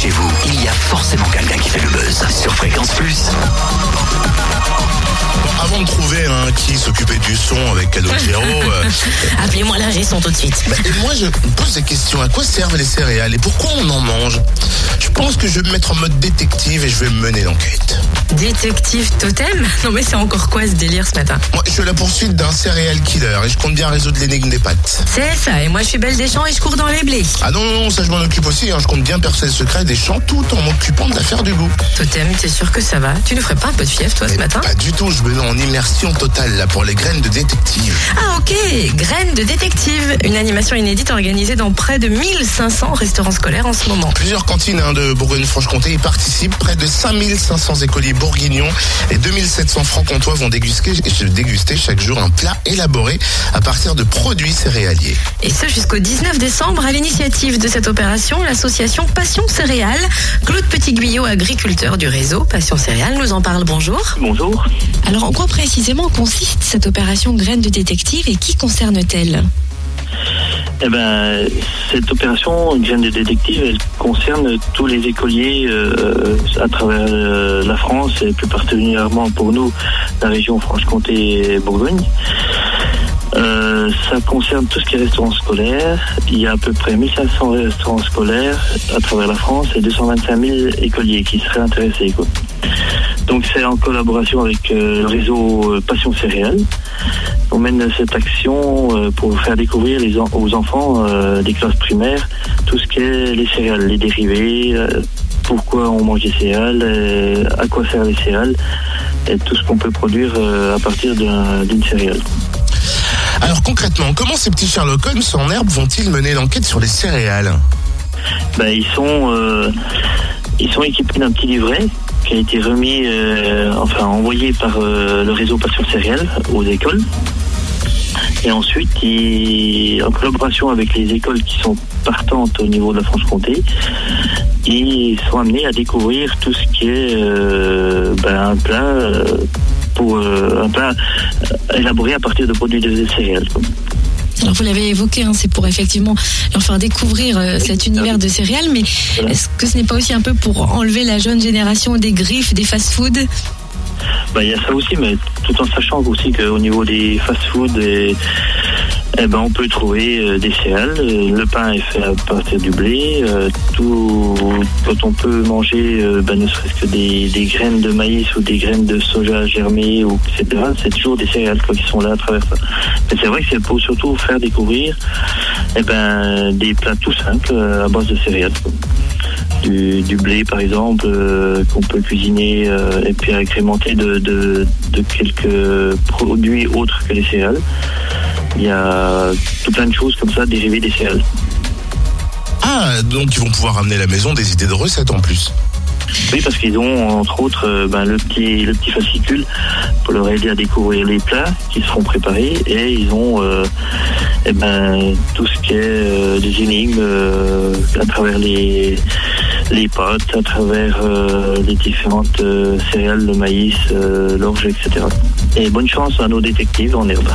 chez vous, il y a forcément quelqu'un qui fait le buzz sur Fréquence Plus. Avant de trouver un qui s'occupait du son avec Calogero, euh, Appelez-moi l'ingé son tout de suite. bah, et moi je me pose des questions. À quoi servent les céréales et pourquoi on en mange? Je que je vais me mettre en mode détective et je vais mener l'enquête. Détective totem? Non mais c'est encore quoi ce délire ce matin? Moi, je suis à la poursuite d'un céréal killer et je compte bien résoudre l'énigme des pâtes. C'est ça, et moi je suis Belle des Champs et je cours dans les blés. Ah non, non, non, ça je m'en occupe aussi. hein. Je compte bien percer le secret des champs tout en m'occupant de l'affaire du goût. Totem, t'es sûr que ça va? Tu nous ferais pas un peu de fièvre toi ce matin? Pas du tout, je me mets en immersion totale là pour les graines de détective. Ah ok, Graines de détective, une animation inédite organisée dans près de 1500 restaurants scolaires en ce moment. Plusieurs cantines hein, de Bourgogne-Franche-Comté y participent. Près de 5500 écoliers bourguignons et 2700 francs-comtois vont déguster, déguster chaque jour un plat élaboré à partir de produits céréaliers. Et ce jusqu'au 19 décembre, à l'initiative de cette opération, l'association Passion Céréales. Claude Petit-Guyot, agriculteur du réseau Passion Céréales, nous en parle. Bonjour. Bonjour. Alors en quoi précisément consiste cette opération Graines de détective et qui concerne-t-elle? Eh ben, cette opération Graine de détective, elle concerne tous les écoliers euh, à travers euh, la France et plus particulièrement pour nous, la région Franche-Comté et Bourgogne. Euh, ça concerne tout ce qui est restaurants scolaires. Il y a à peu près 1500 restaurants scolaires à travers la France et 225 000 écoliers qui seraient intéressés. Donc c'est en collaboration avec euh, le réseau euh, Passion Céréales. On mène cette action euh, pour faire découvrir les en- aux enfants des classes primaires tout ce qu'est les céréales, les dérivés, pourquoi on mange des céréales, à quoi servent les céréales et tout ce qu'on peut produire à partir d'un- d'une céréale. Alors concrètement, comment ces petits Sherlock Holmes en herbe vont-ils mener l'enquête sur les céréales? Ben, ils sont euh, ils sont équipés d'un petit livret qui a été remis, euh, enfin envoyé par euh, le réseau Passion Céréales aux écoles. Et ensuite, en collaboration avec les écoles qui sont partantes au niveau de la Franche-Comté, ils sont amenés à découvrir tout ce qui est euh, ben, un plat pour un plat élaboré à partir de produits de céréales. Alors vous l'avez évoqué, hein, c'est pour effectivement leur faire découvrir euh, cet univers de céréales, mais Voilà. est-ce que ce n'est pas aussi un peu pour enlever la jeune génération des griffes, des fast-foods? Bah, il y a ça aussi, mais tout en sachant aussi qu'au niveau des fast-food, et, eh ben, on peut trouver euh, des céréales. Euh, Le pain est fait à partir du blé. euh, tout, quand on peut manger, ben, ne serait-ce que des, graines de maïs ou des graines de soja germées, ou, etc., c'est toujours des céréales quoi, qui sont là à travers ça. Mais c'est vrai que c'est pour surtout faire découvrir eh ben, des plats tout simples à base de céréales. du, blé par exemple qu'on peut cuisiner et puis agrémenter de quelques produits autres que les céréales. Il y a tout plein de choses comme ça dérivées des céréales. Ah, donc ils vont pouvoir ramener à la maison des idées de recettes en plus. Oui, parce qu'ils ont entre autres euh, ben, le petit le petit fascicule pour leur aider à découvrir les plats qui seront préparés et ils ont euh, eh ben, tout ce qui est euh, des énigmes à travers les les pâtes, à travers les différentes céréales, le maïs, l'orge, etc. Et bonne chance à nos détectives en herbe.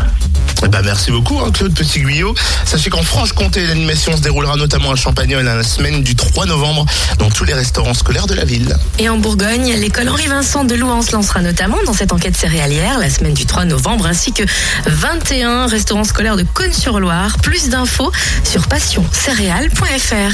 Eh ben, merci beaucoup, hein, Claude Petit-Guyot. Sachez qu'en Franche-Comté, l'animation se déroulera notamment à Champagnol à la semaine du 3 novembre dans tous les restaurants scolaires de la ville. Et en Bourgogne, l'école Henri-Vincent de Louan se lancera notamment dans cette enquête céréalière la semaine du 3 novembre, ainsi que 21 restaurants scolaires de Cône-sur-Loire. Plus d'infos sur passioncéréales.fr.